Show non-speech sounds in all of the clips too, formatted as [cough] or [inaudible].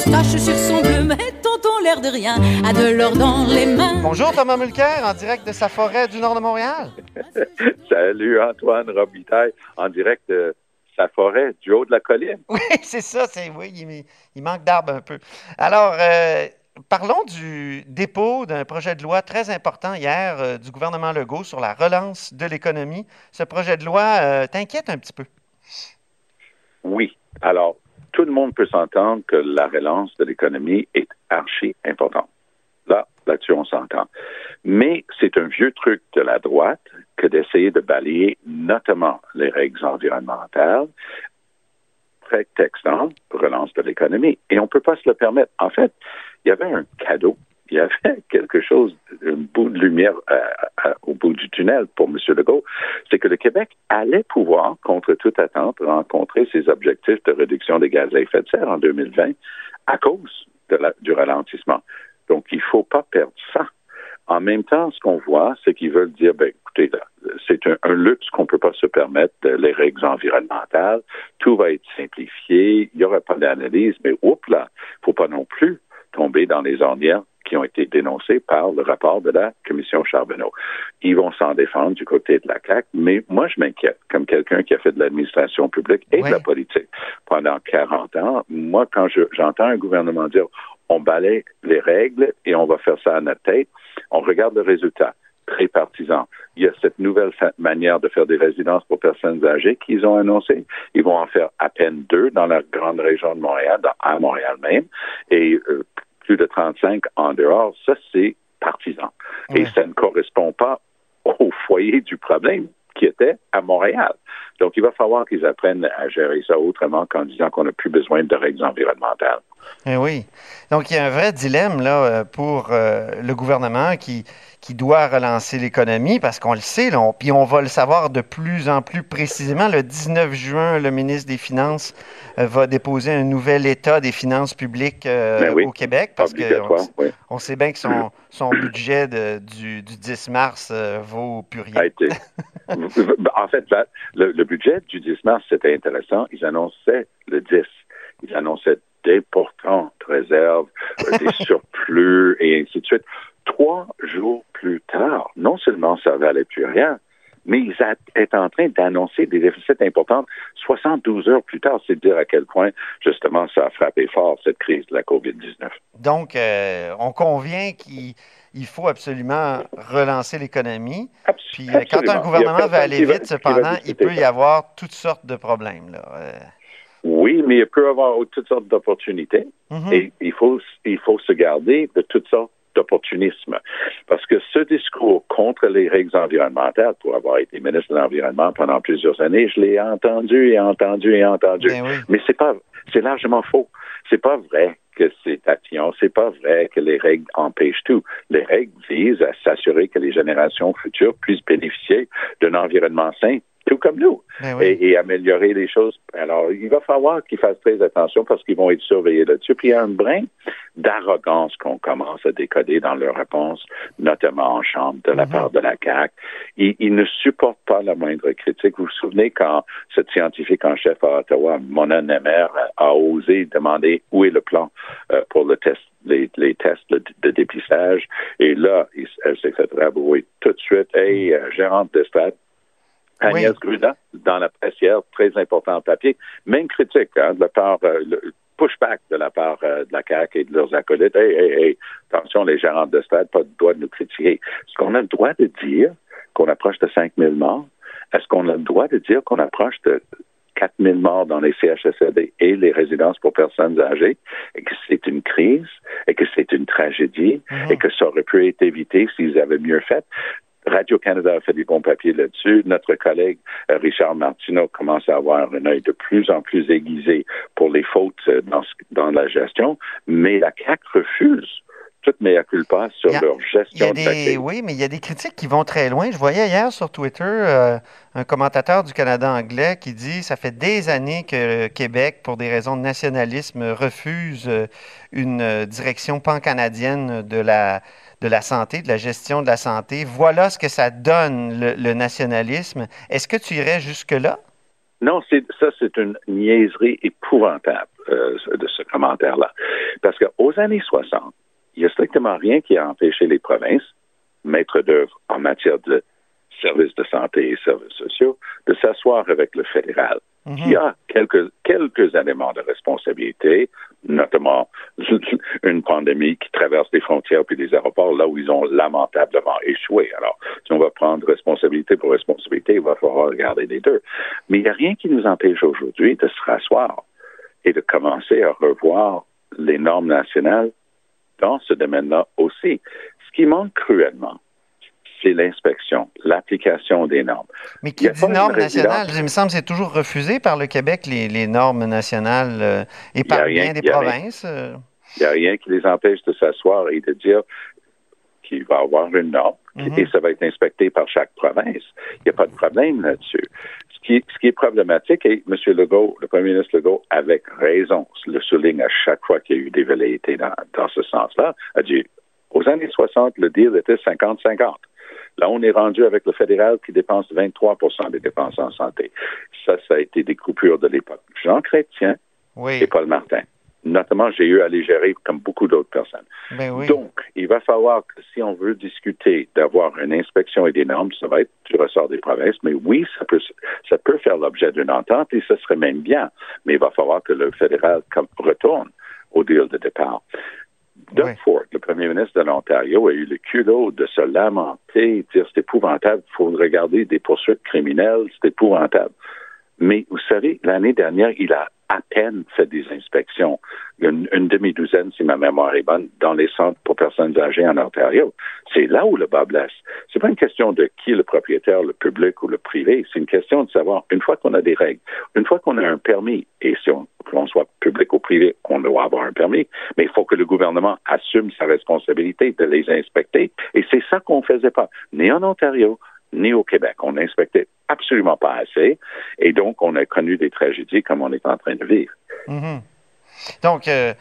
Sur son bleu, mais tonton l'air de rien a de l'or dans les mains. Bonjour Thomas Mulcair, en direct de sa forêt du nord de Montréal. [laughs] Salut Antoine Robitaille, en direct de sa forêt du haut de la colline. [laughs] Oui, c'est ça, c'est oui, il, il manque d'arbres un peu. Alors, euh, parlons du dépôt d'un projet de loi très important hier euh, du gouvernement Legault sur la relance de l'économie. Ce projet de loi euh, t'inquiète un petit peu? Oui. Alors, tout le monde peut s'entendre que la relance de l'économie est archi importante. Là, là-dessus, on s'entend. Mais c'est un vieux truc de la droite que d'essayer de balayer notamment les règles environnementales, prétextant relance de l'économie. Et on ne peut pas se le permettre. En fait, il y avait un cadeau. Il y avait quelque chose, un bout de lumière euh, euh, au bout du tunnel pour M. Legault, c'est que le Québec allait pouvoir, contre toute attente, rencontrer ses objectifs de réduction des gaz à effet de serre en 2020 à cause du ralentissement. Donc, il ne faut pas perdre ça. En même temps, ce qu'on voit, c'est qu'ils veulent dire, ben, écoutez, c'est un, un, luxe qu'on ne peut pas se permettre, les règles environnementales, tout va être simplifié, il n'y aura pas d'analyse, mais oups là, il ne faut pas non plus tomber dans les ornières qui ont été dénoncées par le rapport de la commission Charbonneau. Ils vont s'en défendre du côté de la CAQ, mais moi, je m'inquiète, comme quelqu'un qui a fait de l'administration publique et de la politique pendant 40 ans. Moi, quand je- j'entends un gouvernement dire on balaye les règles et on va faire ça à notre tête, on regarde le résultat. Très partisan. Il y a cette nouvelle manière de faire des résidences pour personnes âgées qu'ils ont annoncé. Ils vont en faire à peine deux dans la grande région de Montréal, dans- à Montréal même, et euh, plus de 35 en dehors. Ça, c'est partisan. Et ça ne correspond pas au foyer du problème qui était à Montréal. Donc, il va falloir qu'ils apprennent à gérer ça autrement qu'en disant qu'on n'a plus besoin de règles environnementales. Eh oui. Donc, il y a un vrai dilemme là, euh, pour euh, le gouvernement qui, qui doit relancer l'économie parce qu'on le sait, là, on- puis on va le savoir de plus en plus précisément. Le 19 juin, le ministre des Finances euh, va déposer un nouvel état des finances publiques euh, Ben oui. au Québec parce qu'on Obligatoire, oui. on sait bien que son, son budget de- du, du 10 mars vaut plus rien. [laughs] en fait, le budget du 10 mars, c'était intéressant. Ils annonçaient le 10. Ils annonçaient d'importantes réserves, euh, des [laughs] surplus et ainsi de suite. Trois jours plus tard, non seulement ça valait plus rien, mais ils étaient en train d'annoncer des déficits importants 72 heures plus tard. C'est dire à quel point, justement, ça a frappé fort, cette crise de la COVID-19. Donc, euh, on convient qu'il il faut absolument relancer l'économie. Puis euh, quand absolument. un gouvernement veut aller vite, cependant, il peut y avoir toutes sortes de problèmes. Là. Euh, Oui, mais il peut y avoir toutes sortes d'opportunités. mhm. Et il faut, il faut se garder de toutes sortes d'opportunisme. Parce que ce discours contre les règles environnementales, pour avoir été ministre de l'Environnement pendant plusieurs années, je l'ai entendu et entendu et entendu. Ben oui. Mais c'est pas, c'est largement faux. C'est pas vrai que c'est tatillon. C'est pas vrai que les règles empêchent tout. Les règles visent à s'assurer que les générations futures puissent bénéficier d'un environnement sain, tout comme nous Ben oui. et, et améliorer les choses. Alors, il va falloir qu'ils fassent très attention parce qu'ils vont être surveillés là-dessus. Puis il y a un brin d'arrogance qu'on commence à décoder dans leurs réponses, notamment en Chambre de la Mhm. part de la CAQ. Ils, ils ne supportent pas la moindre critique. Vous vous souvenez quand cette scientifique en chef à Ottawa, Mona Nemer, a osé demander où est le plan euh, pour le test, les, les tests de, de dépistage. Et là, elle s'est fait rabrouer tout de suite. Hey, euh, gérante de stade, Agnès Oui. Gruda, dans la presse hier, très important papier. Même critique hein, de la part, euh, le pushback de la part euh, de la CAQ et de leurs acolytes. Hey, hey, hey, attention, les gérants de stade, pas le droit de nous critiquer. Est-ce qu'on a le droit de dire qu'on approche de 5 000 morts? Est-ce qu'on a le droit de dire qu'on approche de 4 000 morts dans les CHSLD et les résidences pour personnes âgées? Et que c'est une crise et que c'est une tragédie Mhm. et que ça aurait pu être évité s'ils avaient mieux fait? Radio-Canada a fait des bons papiers là-dessus. Notre collègue euh, Richard Martineau commence à avoir un œil de plus en plus aiguisé pour les fautes euh, dans, dans la gestion, mais la CAQ refuse toute mea culpa sur leur gestion de la Oui, mais il y a des critiques qui vont très loin. Je voyais hier sur Twitter euh, un commentateur du Canada anglais qui dit ça fait des années que le Québec, pour des raisons de nationalisme, refuse une direction pan-canadienne de la de la santé, de la gestion de la santé. Voilà ce que ça donne, le, nationalisme. Est-ce que tu irais jusque-là? Non, ça, c'est une niaiserie épouvantable euh, de ce commentaire-là. Parce qu'aux années 60, il n'y a strictement rien qui a empêché les provinces, maîtres d'œuvre en matière de services de santé et services sociaux, de s'asseoir avec le fédéral, mhm. qui a quelques, quelques éléments de responsabilité, notamment [laughs] une pandémie qui traverse les frontières puis les aéroports, là où ils ont lamentablement échoué. Alors, si on va prendre responsabilité pour responsabilité, il va falloir regarder les deux. Mais il n'y a rien qui nous empêche aujourd'hui de se rasseoir et de commencer à revoir les normes nationales dans ce domaine-là aussi. Ce qui manque cruellement, c'est l'inspection, l'application des normes. Mais qui dit normes nationales, il me semble que c'est toujours refusé par le Québec, les, normes nationales, euh, et par bien des provinces. Euh. Il n'y a rien qui les empêche de s'asseoir et de dire qu'il va y avoir une norme mhm. et ça va être inspecté par chaque province. Il n'y a pas de problème là-dessus. Ce qui, ce qui est problématique, et M. Legault, le premier ministre Legault, avec raison, le souligne à chaque fois qu'il y a eu des velléités dans, dans ce sens-là, a dit aux années 60, le deal était 50-50. Là, on est rendu avec le fédéral qui dépense 23% des dépenses en santé. Ça, ça a été des coupures de l'époque. Jean Chrétien et Paul Martin. Notamment, j'ai eu à les gérer comme beaucoup d'autres personnes. Ben Donc, il va falloir que si on veut discuter d'avoir une inspection et des normes, ça va être du ressort des provinces, mais oui, ça peut, ça peut faire l'objet d'une entente et ce serait même bien. Mais il va falloir que le fédéral retourne au deal de départ. Doug Ford, le premier ministre de l'Ontario, a eu le culot de se lamenter, dire c'est épouvantable, il faut regarder des poursuites criminelles, c'est épouvantable. Mais vous savez, l'année dernière, il a à peine fait des inspections, une, demi-douzaine, si ma mémoire est bonne, dans les centres pour personnes âgées en Ontario. C'est là où le bas blesse. C'est pas une question de qui est le propriétaire, le public ou le privé. C'est une question de savoir, une fois qu'on a des règles, une fois qu'on a un permis, et si on, soit public ou privé, on doit avoir un permis, mais il faut que le gouvernement assume sa responsabilité de les inspecter. Et c'est ça qu'on faisait pas, ni en Ontario, ni au Québec. On n'inspectait absolument pas assez. Et donc, on a connu des tragédies comme on est en train de vivre. Mhm. Donc, euh,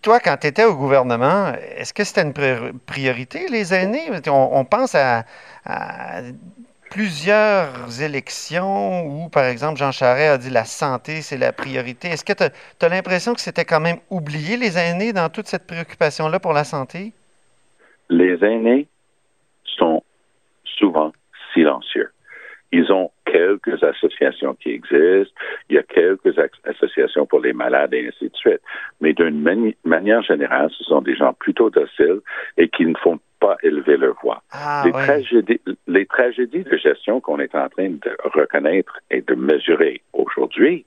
toi, quand tu étais au gouvernement, est-ce que c'était une priorité, les aînés? On, pense à, plusieurs élections où, par exemple, Jean Charest a dit la santé, c'est la priorité. Est-ce que tu as, l'impression que c'était quand même oublié, les aînés, dans toute cette préoccupation-là pour la santé? Les aînés sont souvent silencieux. Ils ont quelques associations qui existent, il y a quelques associations pour les malades et ainsi de suite. Mais d'une manière générale, ce sont des gens plutôt dociles et qui ne font pas élever leur voix. Ah, les, tragédies, les tragédies de gestion qu'on est en train de reconnaître et de mesurer aujourd'hui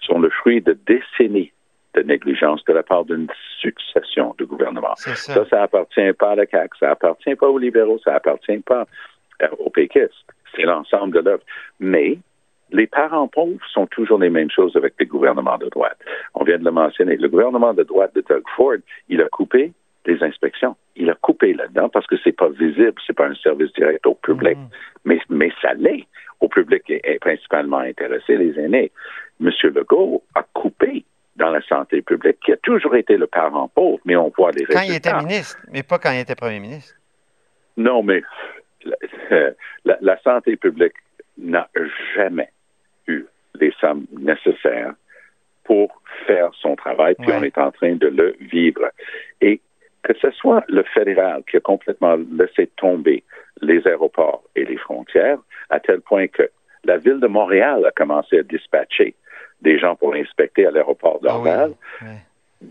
sont le fruit de décennies de négligence de la part d'une succession de gouvernements. Ça. ça, ça appartient pas à la CAQ, ça appartient pas aux libéraux, ça appartient pas euh, aux péquistes c'est l'ensemble de l'œuvre. Mais les parents pauvres sont toujours les mêmes choses avec les gouvernements de droite. On vient de le mentionner. Le gouvernement de droite de Doug Ford, il a coupé les inspections. Il a coupé là-dedans parce que c'est pas visible, c'est pas un service direct au public. Mm. Mais, mais ça l'est. Au public est, principalement intéressé, les aînés. M. Legault a coupé dans la santé publique, qui a toujours été le parent pauvre, mais on voit les résultats. Quand il était ministre, mais pas quand il était premier ministre. Non, mais la, santé publique n'a jamais eu les sommes nécessaires pour faire son travail, puis on est en train de le vivre. Et que ce soit le fédéral qui a complètement laissé tomber les aéroports et les frontières, à tel point que la ville de Montréal a commencé à dispatcher des gens pour inspecter à l'aéroport d'Orval. Ah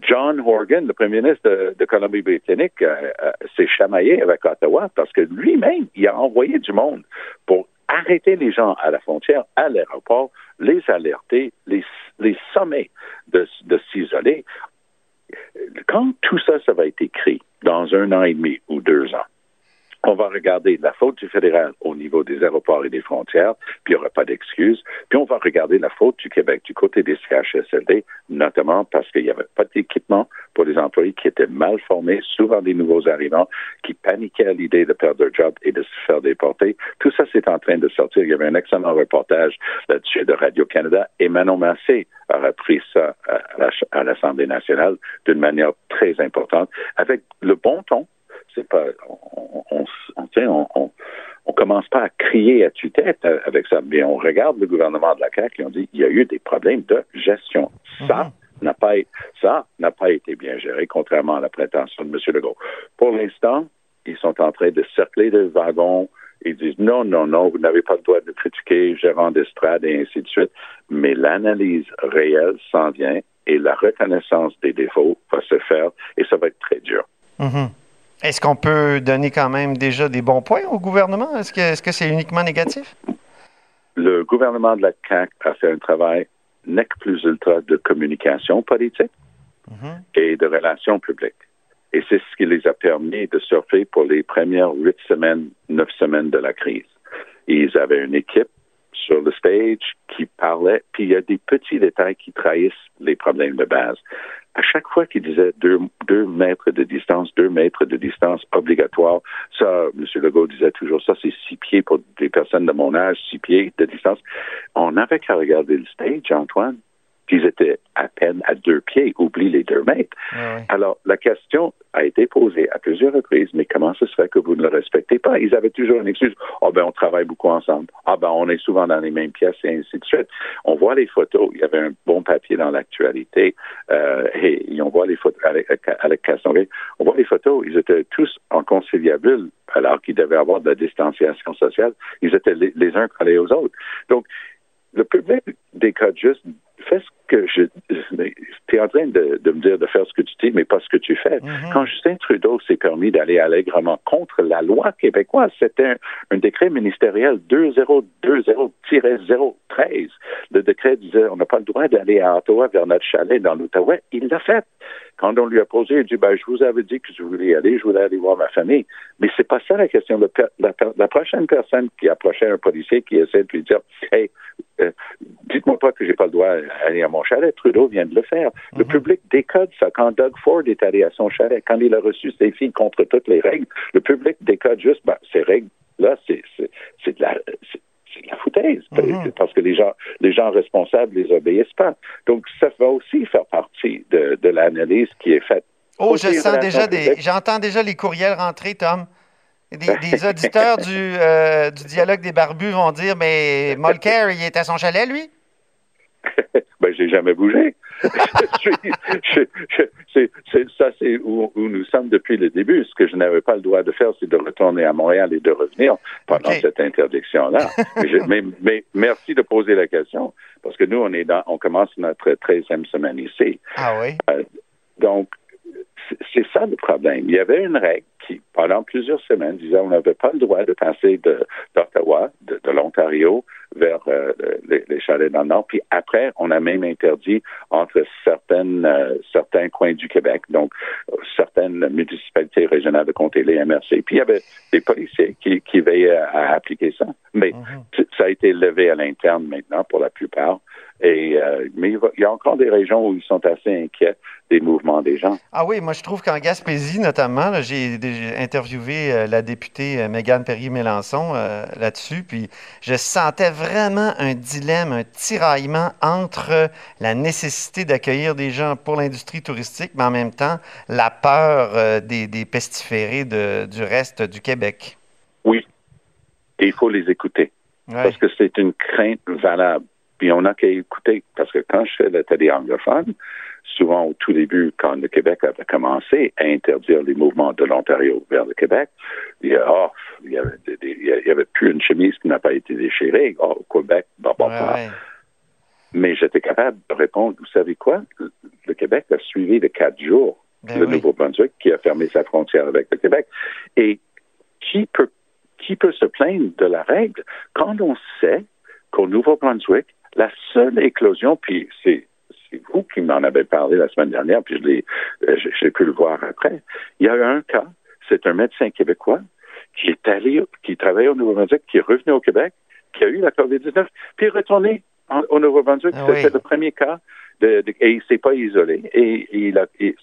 John Horgan, le premier ministre de, Colombie-Britannique, euh, euh, s'est chamaillé avec Ottawa parce que lui-même, il a envoyé du monde pour arrêter les gens à la frontière, à l'aéroport, les alerter, les, les sommer de, de s'isoler. Quand tout ça, ça va être écrit dans un an et demi ou deux ans, on va regarder la faute du fédéral au niveau des aéroports et des frontières, puis il n'y aura pas d'excuses. Puis on va regarder la faute du Québec du côté des CHSLD, notamment parce qu'il n'y avait pas d'équipement pour les employés qui étaient mal formés, souvent des nouveaux arrivants, qui paniquaient à l'idée de perdre leur job et de se faire déporter. Tout ça, c'est en train de sortir. Il y avait un excellent reportage là-dessus de Radio-Canada et Manon Massé a repris ça à l'Assemblée nationale d'une manière très importante, avec le bon ton pas, on, on, on, on, on, commence pas à crier à tue-tête avec ça, mais on regarde le gouvernement de la CAQ et on dit il y a eu des problèmes de gestion. Ça mhm. n'a pas, ça n'a pas été bien géré, contrairement à la prétention de M. Legault. Pour l'instant, ils sont en train de cercler le wagon. Ils disent non, non, non, vous n'avez pas le droit de critiquer gérant d'estrade et ainsi de suite. Mais l'analyse réelle s'en vient et la reconnaissance des défauts va se faire et ça va être très dur. Mhm. Est-ce qu'on peut donner quand même déjà des bons points au gouvernement? Est-ce que c'est uniquement négatif? Le gouvernement de la CAQ a fait un travail nec plus ultra de communication politique mhm. et de relations publiques. Et c'est ce qui les a permis de surfer pour les premières huit semaines, neuf semaines de la crise. Ils avaient une équipe sur le stage qui parlait, puis il y a des petits détails qui trahissent les problèmes de base à chaque fois qu'il disait deux, deux, mètres de distance, deux mètres de distance obligatoire, ça, M. Legault disait toujours ça, c'est six pieds pour des personnes de mon âge, six pieds de distance. On n'avait qu'à regarder le stage, Antoine qu'ils étaient à peine à deux pieds, oublie les deux mètres. Alors, la question a été posée à plusieurs reprises, mais comment se fait que vous ne le respectez pas? Ils avaient toujours une excuse. Ah, oh, ben, on travaille beaucoup ensemble. Ah, ben, on est souvent dans les mêmes pièces et ainsi de suite. On voit les photos. Il y avait un bon papier dans l'actualité, euh, et, on voit les photos avec, avec On voit les photos. Ils étaient tous en conciliabule, alors qu'ils devaient avoir de la distanciation sociale. Ils étaient les, les uns collés aux autres. Donc, le public décode juste fais ce que je. Tu es en train de, me dire de faire ce que tu dis, mais pas ce que tu fais. Mm-hmm. Quand Justin Trudeau s'est permis d'aller allègrement contre la loi québécoise, c'était un, décret ministériel 2020-013. Le décret disait on n'a pas le droit d'aller à Ottawa vers notre chalet dans l'Outaouais. Il l'a fait. Quand on lui a posé, il a dit ben, Je vous avais dit que je voulais y aller, je voulais aller voir ma famille. Mais c'est pas ça la question. La, la, prochaine personne qui approchait un policier qui essaie de lui dire Hey, euh, dites-moi pas que j'ai pas le droit d'aller à mon chalet. Trudeau vient de le faire. Le mhm. public décode ça. Quand Doug Ford est allé à son chalet, quand il a reçu ses filles contre toutes les règles, le public décode juste ben, ces règles-là, c'est de la la foutaise, mhm. parce que les gens, les gens responsables les obéissent pas. Donc, ça va aussi faire partie de, de l'analyse qui est faite. Oh, je sens déjà des, j'entends déjà les courriels rentrer, Tom. [laughs] Des, auditeurs du, euh, du, dialogue des barbus vont dire Mais Molker, il est à son chalet, lui? [laughs] ben, j'ai jamais bougé. [laughs] ça, c'est où, nous sommes depuis le début. Ce que je n'avais pas le droit de faire, c'est de retourner à Montréal et de revenir pendant cette interdiction-là. mais, mais, merci de poser la question, parce que nous, on est dans, on commence notre 13e semaine ici. Ah oui? Euh, donc, c'est ça le problème. Il y avait une règle qui, pendant plusieurs semaines, disait qu'on n'avait pas le droit de passer d'Ottawa, de, de l'Ontario, vers euh, les, les, chalets dans le nord. Puis après, on a même interdit entre certaines, euh, certains coins du Québec, donc certaines municipalités régionales de comté, les MRC. Puis il y avait des policiers qui, qui veillaient à, appliquer ça. Mais mm-hmm. ça a été levé à l'interne maintenant pour la plupart. Et, euh, mais il, y a encore des régions où ils sont assez inquiets des mouvements des gens. Ah oui, moi je trouve qu'en Gaspésie notamment, j'ai interviewé la députée Mégane Perry-Mélençon là-dessus, puis je sentais vraiment un dilemme, un tiraillement entre la nécessité d'accueillir des gens pour l'industrie touristique, mais en même temps la peur des, pestiférés du reste du Québec. Oui, et il faut les écouter. Parce que c'est une crainte valable. Puis on n'a qu'à écouter, parce que quand je fais la télé anglophone, souvent au tout début, quand le Québec avait commencé à interdire les mouvements de l'Ontario vers le Québec, il y, a, oh, il, y avait, il y avait plus une chemise qui n'a pas été déchirée. Oh, au Québec, bah, bah, bah. Mais j'étais capable de répondre, vous savez quoi? Le Québec a suivi les quatre jours ben le Nouveau-Brunswick qui a fermé sa frontière avec le Québec. Et qui peut, qui peut se plaindre de la règle quand on sait qu'au Nouveau-Brunswick, la seule éclosion, puis c'est vous qui m'en avez parlé la semaine dernière, puis je l'ai, euh, j'ai pu le voir après. Il y a eu un cas, c'est un médecin québécois qui est allé, qui travaillait au Nouveau-Brunswick, qui est revenu au Québec, qui a eu la COVID-19, puis est retourné au Nouveau-Brunswick. Ah C'était le premier cas. De, de- et il s'est pas isolé. Et,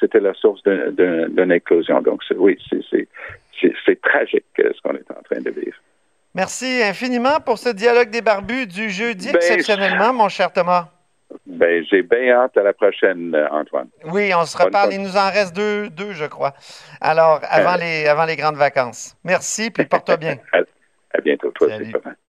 c'était la source d'un- d'un- d'une éclosion. Donc, oui, c'est tragique euh, ce qu'on est en train de vivre. Merci infiniment pour ce dialogue des barbus du jeudi, Ben, exceptionnellement, mon cher Thomas. Ben, j'ai bien hâte à la prochaine, euh, Antoine. Oui, on se reparle. Il nous en reste deux, deux je crois. Alors, avant, Euh. les, avant les grandes vacances. Merci, puis porte-toi bien. [laughs] À, à bientôt, toi Salut. aussi.